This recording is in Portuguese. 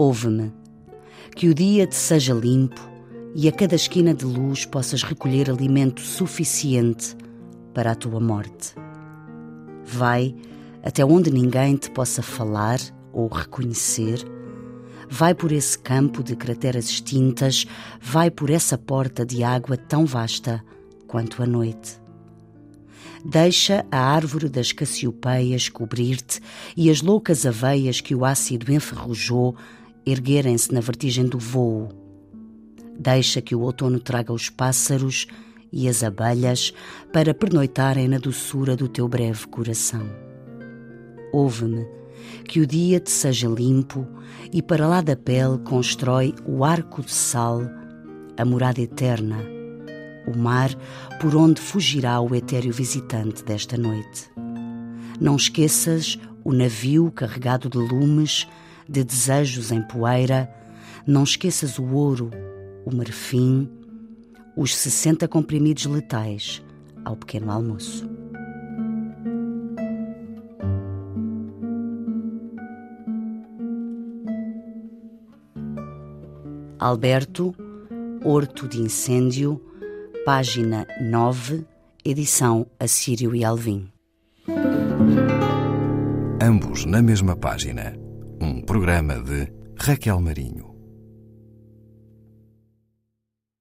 Ouve-me, que o dia te seja limpo e a cada esquina de luz possas recolher alimento suficiente para a tua morte. Vai até onde ninguém te possa falar ou reconhecer. Vai por esse campo de crateras extintas, vai por essa porta de água tão vasta quanto a noite. Deixa a árvore das cassiopeias cobrir-te e as loucas aveias que o ácido enferrujou erguerem-se na vertigem do vôo. Deixa que o outono traga os pássaros e as abelhas para pernoitarem na doçura do teu breve coração. Ouve-me, que o dia te seja limpo e para lá da pele constrói o arco de sal, a morada eterna, o mar por onde fugirá o etéreo visitante desta noite. Não esqueças o navio carregado de lumes de desejos em poeira, não esqueças o ouro, o marfim, os 60 comprimidos letais ao pequeno almoço. Alberto, Horto de Incêndio, página 9, edição Assírio e Alvim. Ambos na mesma página. Um programa de Raquel Marinho.